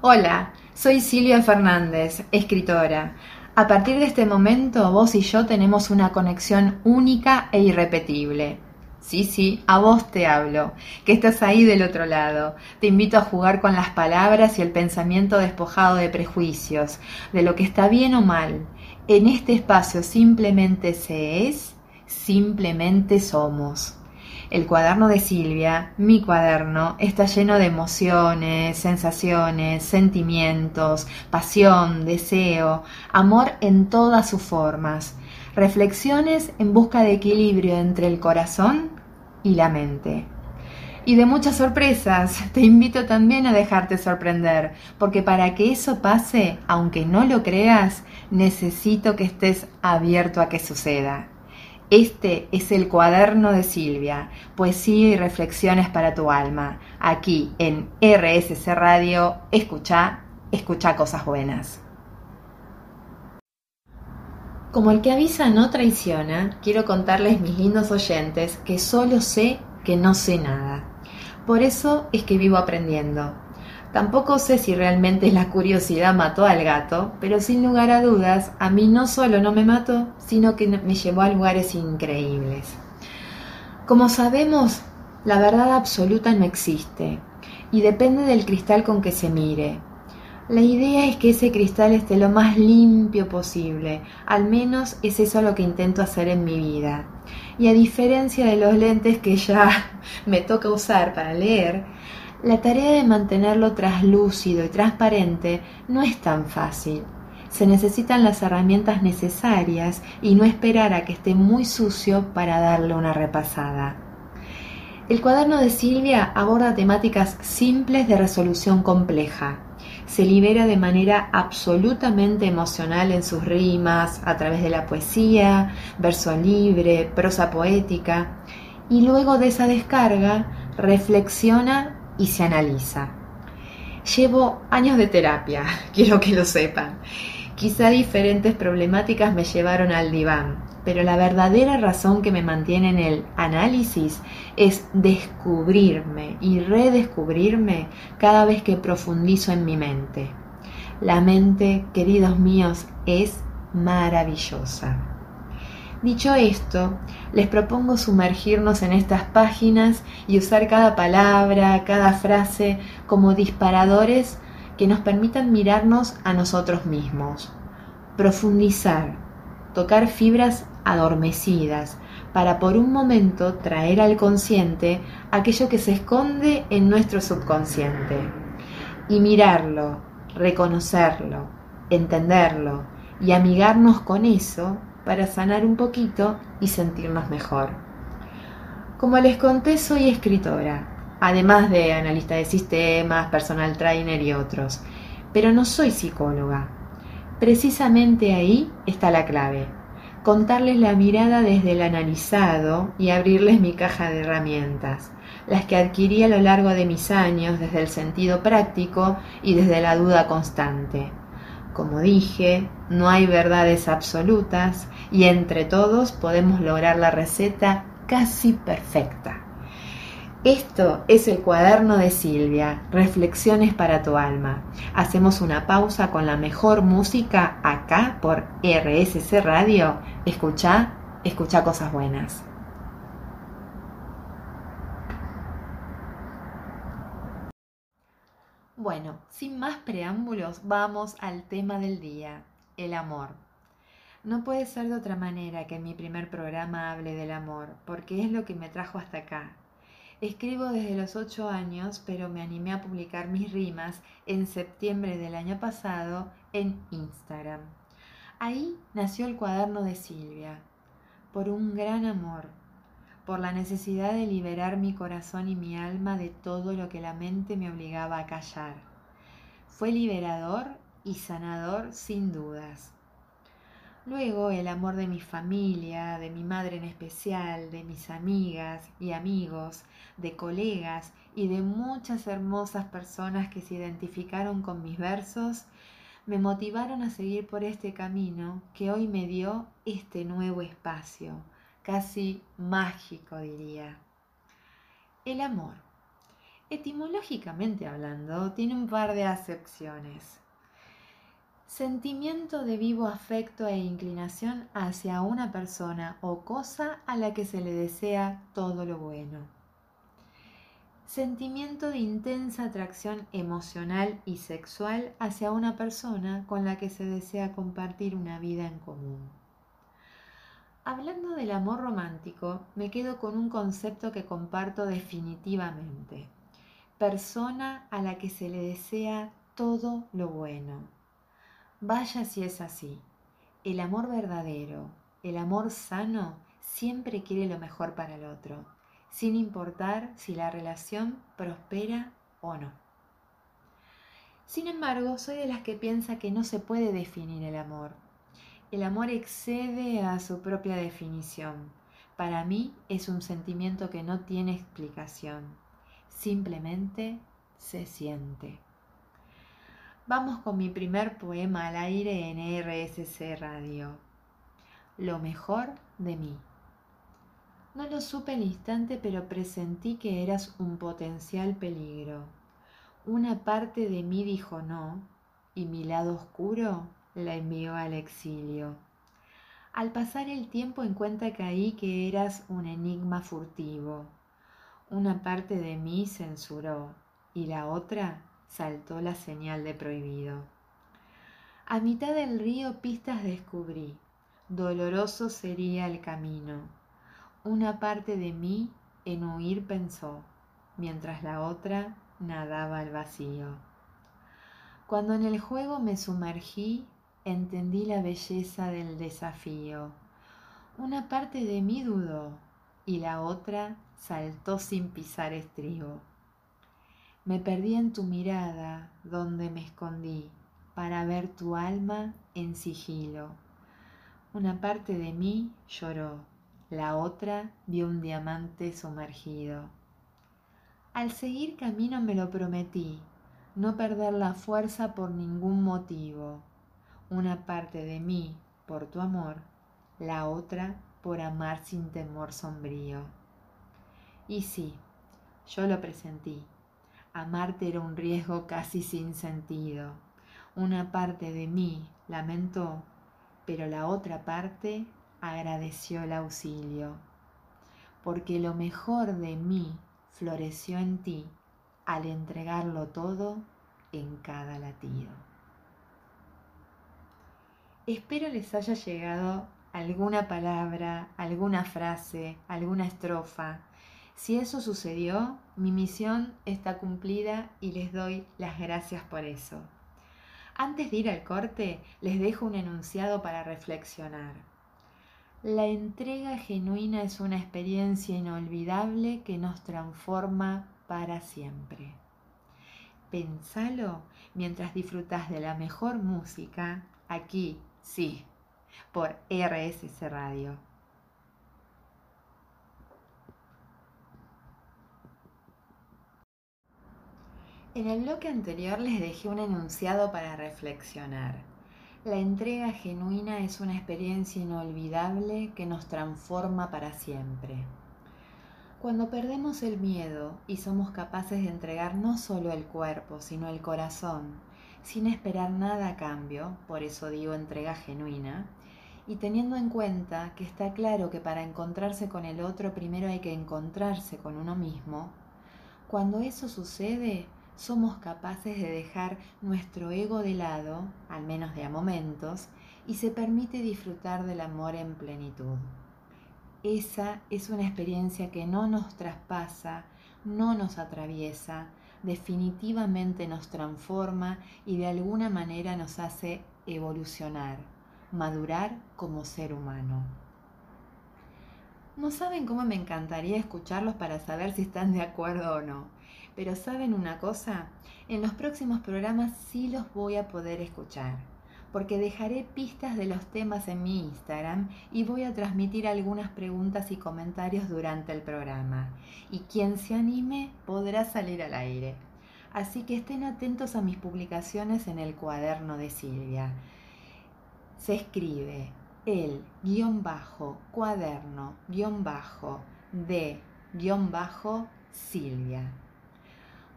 Hola, soy Silvia Fernández, escritora. A partir de este momento, vos y yo tenemos una conexión única e irrepetible. Sí, sí, a vos te hablo, que estás ahí del otro lado. Te invito a jugar con las palabras y el pensamiento despojado de prejuicios, de lo que está bien o mal. En este espacio simplemente se es, simplemente somos. El cuaderno de Silvia, mi cuaderno, está lleno de emociones, sensaciones, sentimientos, pasión, deseo, amor en todas sus formas, reflexiones en busca de equilibrio entre el corazón y la mente. Y de muchas sorpresas, te invito también a dejarte sorprender, porque para que eso pase, aunque no lo creas, necesito que estés abierto a que suceda. Este es el cuaderno de Silvia, poesía y reflexiones para tu alma. Aquí en RSC Radio, escucha, escucha cosas buenas. Como el que avisa no traiciona, quiero contarles mis lindos oyentes que solo sé que no sé nada. Por eso es que vivo aprendiendo. Tampoco sé si realmente la curiosidad mató al gato, pero sin lugar a dudas, a mí no solo no me mató, sino que me llevó a lugares increíbles. Como sabemos, la verdad absoluta no existe y depende del cristal con que se mire. La idea es que ese cristal esté lo más limpio posible, al menos es eso lo que intento hacer en mi vida. Y a diferencia de los lentes que ya me toca usar para leer, la tarea de mantenerlo traslúcido y transparente no es tan fácil. Se necesitan las herramientas necesarias y no esperar a que esté muy sucio para darle una repasada. El cuaderno de Silvia aborda temáticas simples de resolución compleja. Se libera de manera absolutamente emocional en sus rimas, a través de la poesía, verso libre, prosa poética, y luego de esa descarga reflexiona y se analiza. Llevo años de terapia, quiero que lo sepan. Quizá diferentes problemáticas me llevaron al diván, pero la verdadera razón que me mantiene en el análisis es descubrirme y redescubrirme cada vez que profundizo en mi mente. La mente, queridos míos, es maravillosa. Dicho esto, les propongo sumergirnos en estas páginas y usar cada palabra, cada frase como disparadores que nos permitan mirarnos a nosotros mismos, profundizar, tocar fibras adormecidas para por un momento traer al consciente aquello que se esconde en nuestro subconsciente. Y mirarlo, reconocerlo, entenderlo y amigarnos con eso para sanar un poquito y sentirnos mejor. Como les conté, soy escritora, además de analista de sistemas, personal trainer y otros, pero no soy psicóloga. Precisamente ahí está la clave, contarles la mirada desde el analizado y abrirles mi caja de herramientas, las que adquirí a lo largo de mis años desde el sentido práctico y desde la duda constante. Como dije, no hay verdades absolutas y entre todos podemos lograr la receta casi perfecta. Esto es el cuaderno de Silvia, Reflexiones para tu alma. Hacemos una pausa con la mejor música acá por RSC Radio. Escucha, escucha cosas buenas. Bueno, sin más preámbulos, vamos al tema del día, el amor. No puede ser de otra manera que en mi primer programa hable del amor, porque es lo que me trajo hasta acá. Escribo desde los ocho años, pero me animé a publicar mis rimas en septiembre del año pasado en Instagram. Ahí nació el cuaderno de Silvia, por un gran amor, por la necesidad de liberar mi corazón y mi alma de todo lo que la mente me obligaba a callar. Fue liberador y sanador sin dudas. Luego el amor de mi familia, de mi madre en especial, de mis amigas y amigos, de colegas y de muchas hermosas personas que se identificaron con mis versos, me motivaron a seguir por este camino que hoy me dio este nuevo espacio casi mágico diría. El amor. Etimológicamente hablando, tiene un par de acepciones. Sentimiento de vivo afecto e inclinación hacia una persona o cosa a la que se le desea todo lo bueno. Sentimiento de intensa atracción emocional y sexual hacia una persona con la que se desea compartir una vida en común. Hablando del amor romántico, me quedo con un concepto que comparto definitivamente. Persona a la que se le desea todo lo bueno. Vaya si es así. El amor verdadero, el amor sano, siempre quiere lo mejor para el otro, sin importar si la relación prospera o no. Sin embargo, soy de las que piensa que no se puede definir el amor el amor excede a su propia definición. Para mí es un sentimiento que no tiene explicación. Simplemente se siente. Vamos con mi primer poema al aire en RSC Radio. Lo mejor de mí. No lo supe al instante, pero presentí que eras un potencial peligro. Una parte de mí dijo no, y mi lado oscuro la envió al exilio. Al pasar el tiempo en cuenta caí que eras un enigma furtivo. Una parte de mí censuró y la otra saltó la señal de prohibido. A mitad del río pistas descubrí, doloroso sería el camino. Una parte de mí en huir pensó, mientras la otra nadaba al vacío. Cuando en el juego me sumergí, entendí la belleza del desafío. Una parte de mí dudó y la otra saltó sin pisar estribo. Me perdí en tu mirada donde me escondí para ver tu alma en sigilo. Una parte de mí lloró, la otra vio un diamante sumergido. Al seguir camino me lo prometí, no perder la fuerza por ningún motivo una parte de mí por tu amor, la otra por amar sin temor sombrío. Y sí, yo lo presentí. Amarte era un riesgo casi sin sentido. Una parte de mí lamentó, pero la otra parte agradeció el auxilio, porque lo mejor de mí floreció en ti al entregarlo todo en cada latido. Espero les haya llegado alguna palabra, alguna frase, alguna estrofa. Si eso sucedió, mi misión está cumplida y les doy las gracias por eso. Antes de ir al corte, les dejo un enunciado para reflexionar. La entrega genuina es una experiencia inolvidable que nos transforma para siempre. Pensalo mientras disfrutas de la mejor música aquí Sí, por RSC Radio. En el bloque anterior les dejé un enunciado para reflexionar. La entrega genuina es una experiencia inolvidable que nos transforma para siempre. Cuando perdemos el miedo y somos capaces de entregar no solo el cuerpo, sino el corazón, sin esperar nada a cambio, por eso digo entrega genuina, y teniendo en cuenta que está claro que para encontrarse con el otro primero hay que encontrarse con uno mismo, cuando eso sucede, somos capaces de dejar nuestro ego de lado, al menos de a momentos, y se permite disfrutar del amor en plenitud. Esa es una experiencia que no nos traspasa, no nos atraviesa, definitivamente nos transforma y de alguna manera nos hace evolucionar, madurar como ser humano. No saben cómo me encantaría escucharlos para saber si están de acuerdo o no, pero saben una cosa, en los próximos programas sí los voy a poder escuchar porque dejaré pistas de los temas en mi Instagram y voy a transmitir algunas preguntas y comentarios durante el programa. Y quien se anime podrá salir al aire. Así que estén atentos a mis publicaciones en el cuaderno de Silvia. Se escribe el guion bajo cuaderno guion bajo de guion bajo Silvia.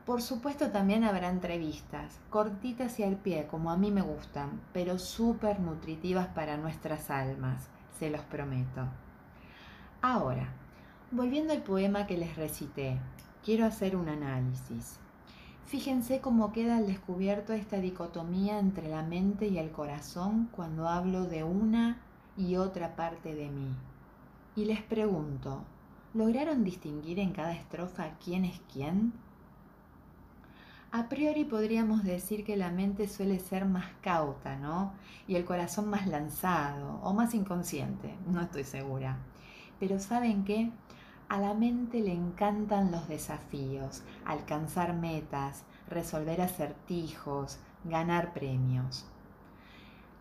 Por supuesto también habrá entrevistas, cortitas y al pie, como a mí me gustan, pero súper nutritivas para nuestras almas, se los prometo. Ahora, volviendo al poema que les recité, quiero hacer un análisis. Fíjense cómo queda al descubierto esta dicotomía entre la mente y el corazón cuando hablo de una y otra parte de mí. Y les pregunto, ¿lograron distinguir en cada estrofa quién es quién? A priori podríamos decir que la mente suele ser más cauta, ¿no? Y el corazón más lanzado o más inconsciente, no estoy segura. Pero ¿saben qué? A la mente le encantan los desafíos, alcanzar metas, resolver acertijos, ganar premios.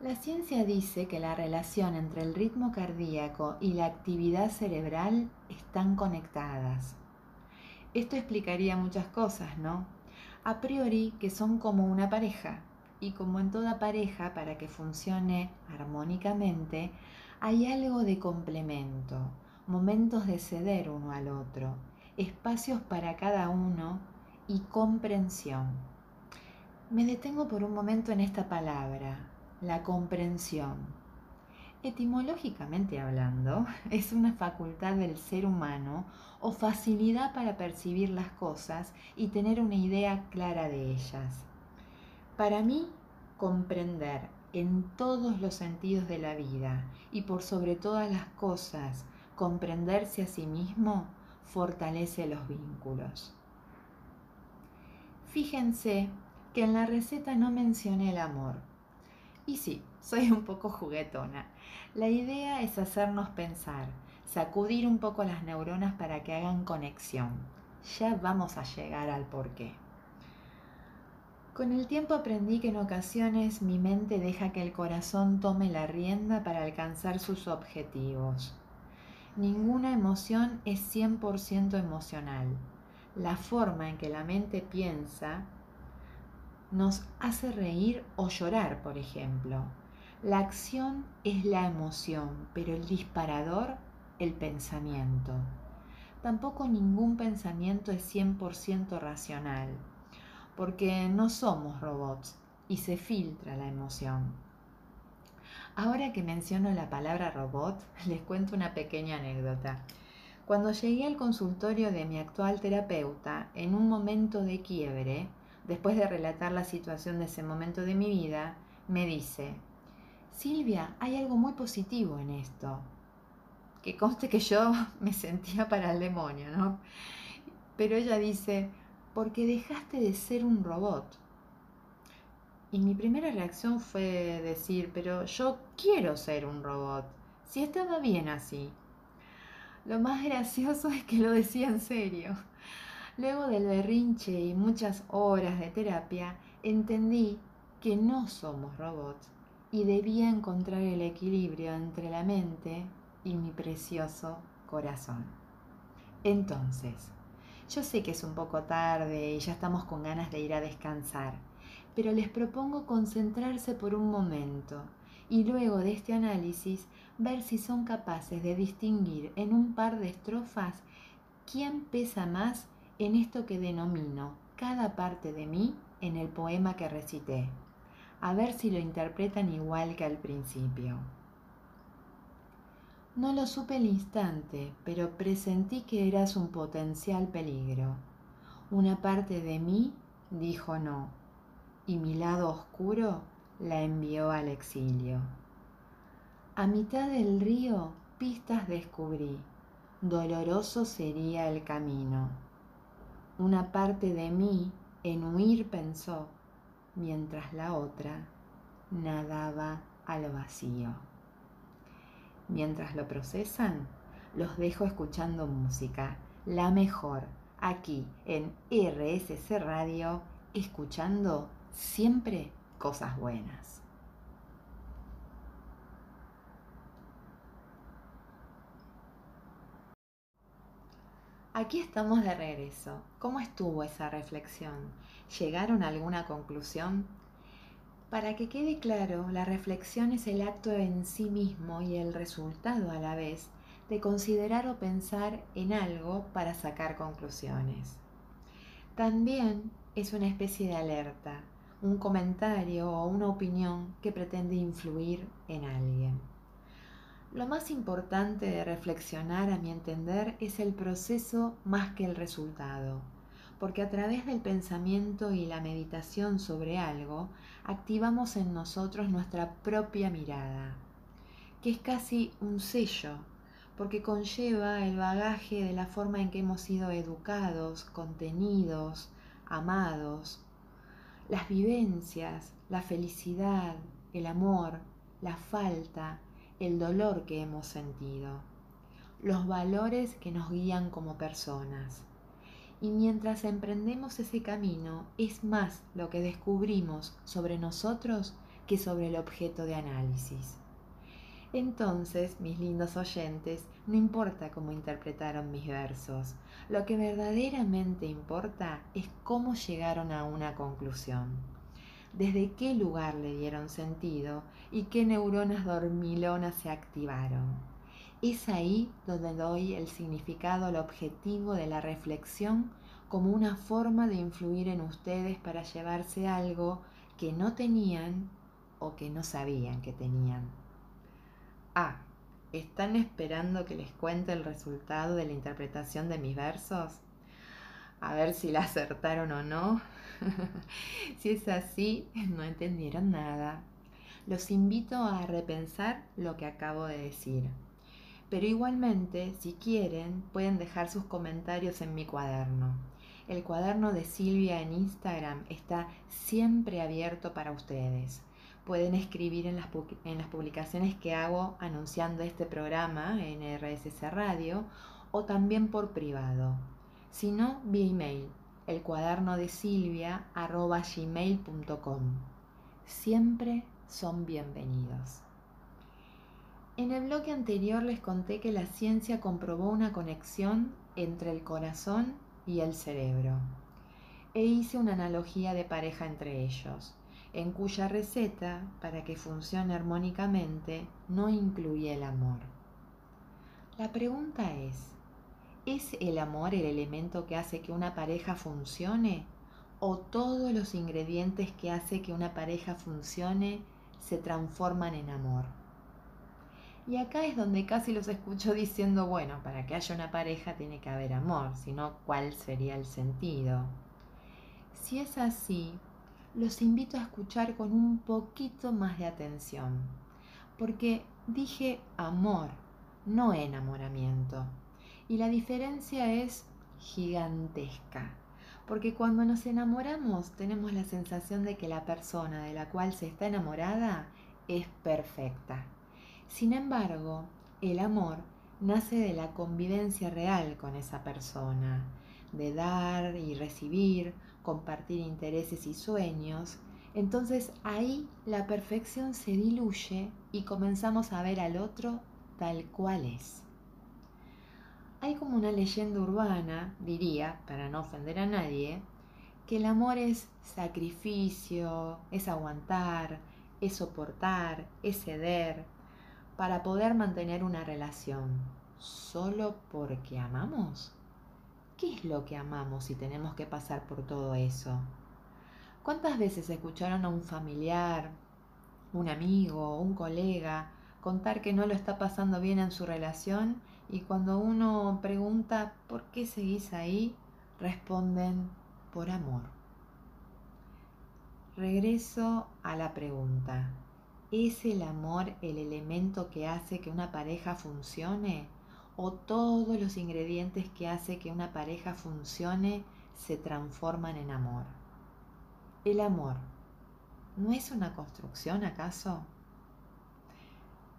La ciencia dice que la relación entre el ritmo cardíaco y la actividad cerebral están conectadas. Esto explicaría muchas cosas, ¿no? A priori que son como una pareja. Y como en toda pareja, para que funcione armónicamente, hay algo de complemento, momentos de ceder uno al otro, espacios para cada uno y comprensión. Me detengo por un momento en esta palabra, la comprensión. Etimológicamente hablando, es una facultad del ser humano o facilidad para percibir las cosas y tener una idea clara de ellas. Para mí, comprender en todos los sentidos de la vida y por sobre todas las cosas, comprenderse a sí mismo fortalece los vínculos. Fíjense que en la receta no mencioné el amor y sí, soy un poco juguetona. La idea es hacernos pensar, sacudir un poco las neuronas para que hagan conexión. Ya vamos a llegar al porqué. Con el tiempo aprendí que en ocasiones mi mente deja que el corazón tome la rienda para alcanzar sus objetivos. Ninguna emoción es 100% emocional. La forma en que la mente piensa nos hace reír o llorar, por ejemplo. La acción es la emoción, pero el disparador, el pensamiento. Tampoco ningún pensamiento es 100% racional, porque no somos robots y se filtra la emoción. Ahora que menciono la palabra robot, les cuento una pequeña anécdota. Cuando llegué al consultorio de mi actual terapeuta, en un momento de quiebre, después de relatar la situación de ese momento de mi vida, me dice, Silvia, hay algo muy positivo en esto. Que conste que yo me sentía para el demonio, ¿no? Pero ella dice, porque dejaste de ser un robot. Y mi primera reacción fue decir, pero yo quiero ser un robot, si estaba bien así. Lo más gracioso es que lo decía en serio. Luego del berrinche y muchas horas de terapia, entendí que no somos robots y debía encontrar el equilibrio entre la mente y mi precioso corazón. Entonces, yo sé que es un poco tarde y ya estamos con ganas de ir a descansar, pero les propongo concentrarse por un momento y luego de este análisis ver si son capaces de distinguir en un par de estrofas quién pesa más en esto que denomino cada parte de mí en el poema que recité, a ver si lo interpretan igual que al principio. No lo supe el instante, pero presentí que eras un potencial peligro. Una parte de mí dijo no, y mi lado oscuro la envió al exilio. A mitad del río pistas descubrí, doloroso sería el camino una parte de mí en huir pensó, mientras la otra nadaba al vacío. Mientras lo procesan, los dejo escuchando música, la mejor, aquí en RSC Radio, escuchando siempre cosas buenas. Aquí estamos de regreso. ¿Cómo estuvo esa reflexión? ¿Llegaron a alguna conclusión? Para que quede claro, la reflexión es el acto en sí mismo y el resultado a la vez de considerar o pensar en algo para sacar conclusiones. También es una especie de alerta, un comentario o una opinión que pretende influir en alguien. Lo más importante de reflexionar, a mi entender, es el proceso más que el resultado, porque a través del pensamiento y la meditación sobre algo, activamos en nosotros nuestra propia mirada, que es casi un sello, porque conlleva el bagaje de la forma en que hemos sido educados, contenidos, amados, las vivencias, la felicidad, el amor, la falta, el dolor que hemos sentido, los valores que nos guían como personas. Y mientras emprendemos ese camino, es más lo que descubrimos sobre nosotros que sobre el objeto de análisis. Entonces, mis lindos oyentes, no importa cómo interpretaron mis versos, lo que verdaderamente importa es cómo llegaron a una conclusión desde qué lugar le dieron sentido y qué neuronas dormilonas se activaron. Es ahí donde doy el significado al objetivo de la reflexión como una forma de influir en ustedes para llevarse algo que no tenían o que no sabían que tenían. Ah, ¿están esperando que les cuente el resultado de la interpretación de mis versos? A ver si la acertaron o no. si es así, no entendieron nada. Los invito a repensar lo que acabo de decir. Pero igualmente, si quieren, pueden dejar sus comentarios en mi cuaderno. El cuaderno de Silvia en Instagram está siempre abierto para ustedes. Pueden escribir en las, publicaciones que hago anunciando este programa en RSS Radio o también por privado. Si no, vía email el cuaderno de Silvia arroba gmail.com. Siempre son bienvenidos. En el bloque anterior les conté que la ciencia comprobó una conexión entre el corazón y el cerebro e hice una analogía de pareja entre ellos, en cuya receta, para que funcione armónicamente, no incluye el amor. La pregunta es, ¿Es el amor el elemento que hace que una pareja funcione? ¿O todos los ingredientes que hace que una pareja funcione se transforman en amor? Y acá es donde casi los escucho diciendo, bueno, para que haya una pareja tiene que haber amor, si no, ¿cuál sería el sentido? Si es así, los invito a escuchar con un poquito más de atención, porque dije amor, no enamoramiento. Y la diferencia es gigantesca, porque cuando nos enamoramos tenemos la sensación de que la persona de la cual se está enamorada es perfecta. Sin embargo, el amor nace de la convivencia real con esa persona, de dar y recibir, compartir intereses y sueños. Entonces ahí la perfección se diluye y comenzamos a ver al otro tal cual es. Hay como una leyenda urbana, diría, para no ofender a nadie, que el amor es sacrificio, es aguantar, es soportar, es ceder, para poder mantener una relación, solo porque amamos. ¿Qué es lo que amamos si tenemos que pasar por todo eso? ¿Cuántas veces escucharon a un familiar, un amigo, un colega contar que no lo está pasando bien en su relación y cuando uno pregunta ¿por qué seguís ahí? responden por amor. Regreso a la pregunta. ¿Es el amor el elemento que hace que una pareja funcione? ¿O todos los ingredientes que hace que una pareja funcione se transforman en amor? El amor, ¿no es una construcción acaso?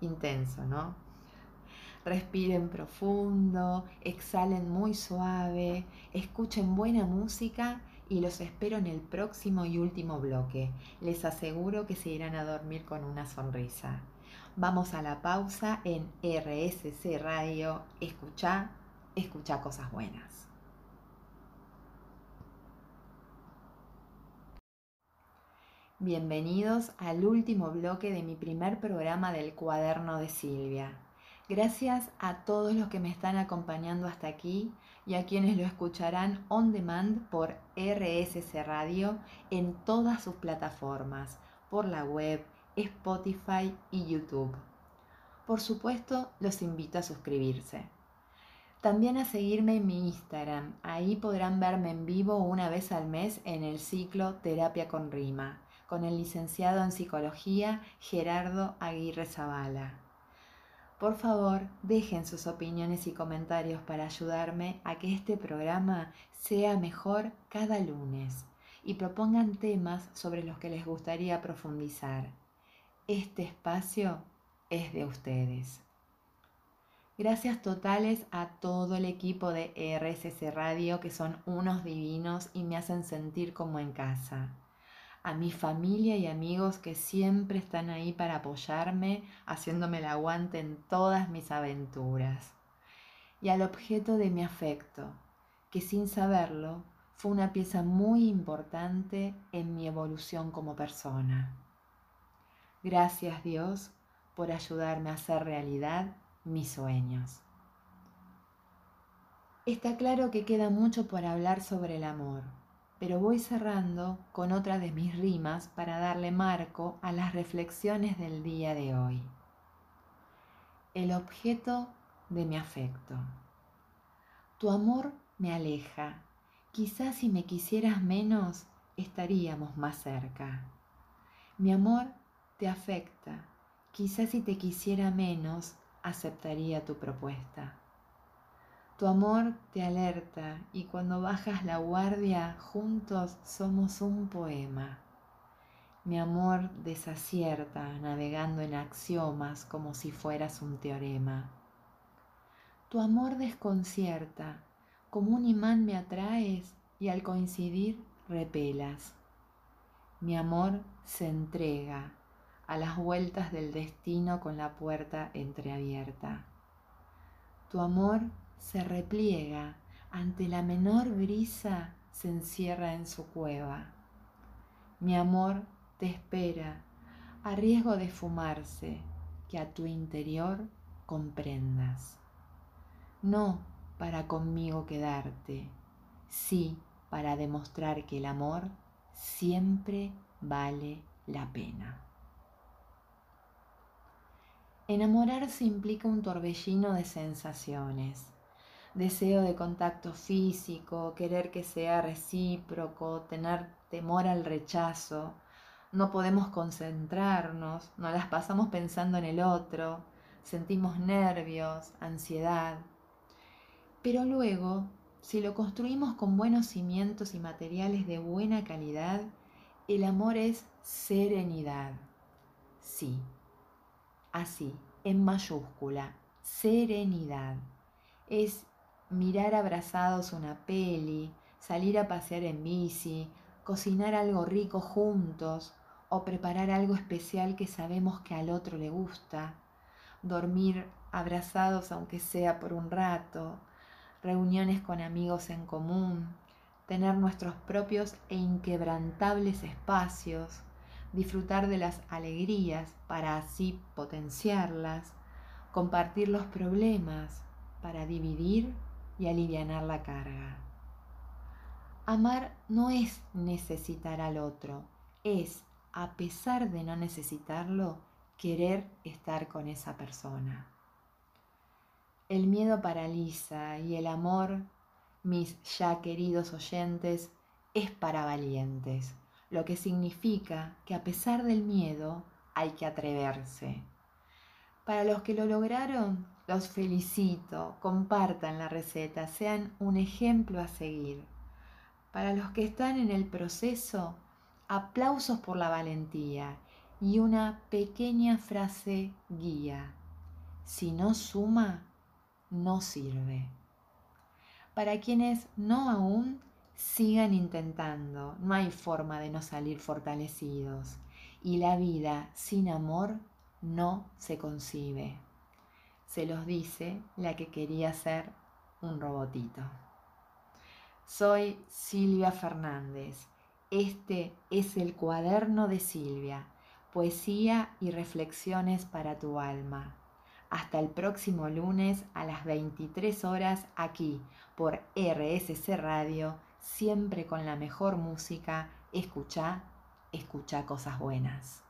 Intenso, ¿no? Respiren profundo, exhalen muy suave, escuchen buena música y los espero en el próximo y último bloque. Les aseguro que se irán a dormir con una sonrisa. Vamos a la pausa en RSC Radio. Escucha, escucha cosas buenas. Bienvenidos al último bloque de mi primer programa del cuaderno de Silvia. Gracias a todos los que me están acompañando hasta aquí y a quienes lo escucharán on demand por RSC Radio en todas sus plataformas, por la web, Spotify y YouTube. Por supuesto, los invito a suscribirse. También a seguirme en mi Instagram, ahí podrán verme en vivo una vez al mes en el ciclo Terapia con Rima, con el licenciado en Psicología Gerardo Aguirre Zavala. Por favor, dejen sus opiniones y comentarios para ayudarme a que este programa sea mejor cada lunes y propongan temas sobre los que les gustaría profundizar. Este espacio es de ustedes. Gracias totales a todo el equipo de RSC Radio que son unos divinos y me hacen sentir como en casa a mi familia y amigos que siempre están ahí para apoyarme, haciéndome el aguante en todas mis aventuras. Y al objeto de mi afecto, que sin saberlo fue una pieza muy importante en mi evolución como persona. Gracias Dios por ayudarme a hacer realidad mis sueños. Está claro que queda mucho por hablar sobre el amor pero voy cerrando con otra de mis rimas para darle marco a las reflexiones del día de hoy. El objeto de mi afecto. Tu amor me aleja. Quizás si me quisieras menos, estaríamos más cerca. Mi amor te afecta. Quizás si te quisiera menos, aceptaría tu propuesta. Tu amor te alerta y cuando bajas la guardia juntos somos un poema. Mi amor desacierta navegando en axiomas como si fueras un teorema. Tu amor desconcierta, como un imán me atraes y al coincidir repelas. Mi amor se entrega a las vueltas del destino con la puerta entreabierta. Tu amor se repliega, ante la menor brisa se encierra en su cueva. Mi amor te espera, a riesgo de fumarse, que a tu interior comprendas. No para conmigo quedarte, sí para demostrar que el amor siempre vale la pena. Enamorarse implica un torbellino de sensaciones deseo de contacto físico, querer que sea recíproco, tener temor al rechazo. No podemos concentrarnos, nos las pasamos pensando en el otro, sentimos nervios, ansiedad. Pero luego, si lo construimos con buenos cimientos y materiales de buena calidad, el amor es serenidad. Sí, así, en mayúscula, serenidad. Es mirar abrazados una peli, salir a pasear en bici, cocinar algo rico juntos o preparar algo especial que sabemos que al otro le gusta, dormir abrazados aunque sea por un rato, reuniones con amigos en común, tener nuestros propios e inquebrantables espacios, disfrutar de las alegrías para así potenciarlas, compartir los problemas para dividir y alivianar la carga. Amar no es necesitar al otro, es, a pesar de no necesitarlo, querer estar con esa persona. El miedo paraliza y el amor, mis ya queridos oyentes, es para valientes, lo que significa que a pesar del miedo hay que atreverse. Para los que lo lograron, los felicito, compartan la receta, sean un ejemplo a seguir. Para los que están en el proceso, aplausos por la valentía y una pequeña frase guía. Si no suma, no sirve. Para quienes no aún, sigan intentando. No hay forma de no salir fortalecidos. Y la vida sin amor no se concibe se los dice la que quería ser un robotito. Soy Silvia Fernández. Este es el cuaderno de Silvia, poesía y reflexiones para tu alma. Hasta el próximo lunes a las 23 horas aquí por RSC Radio, siempre con la mejor música. Escucha, escucha cosas buenas.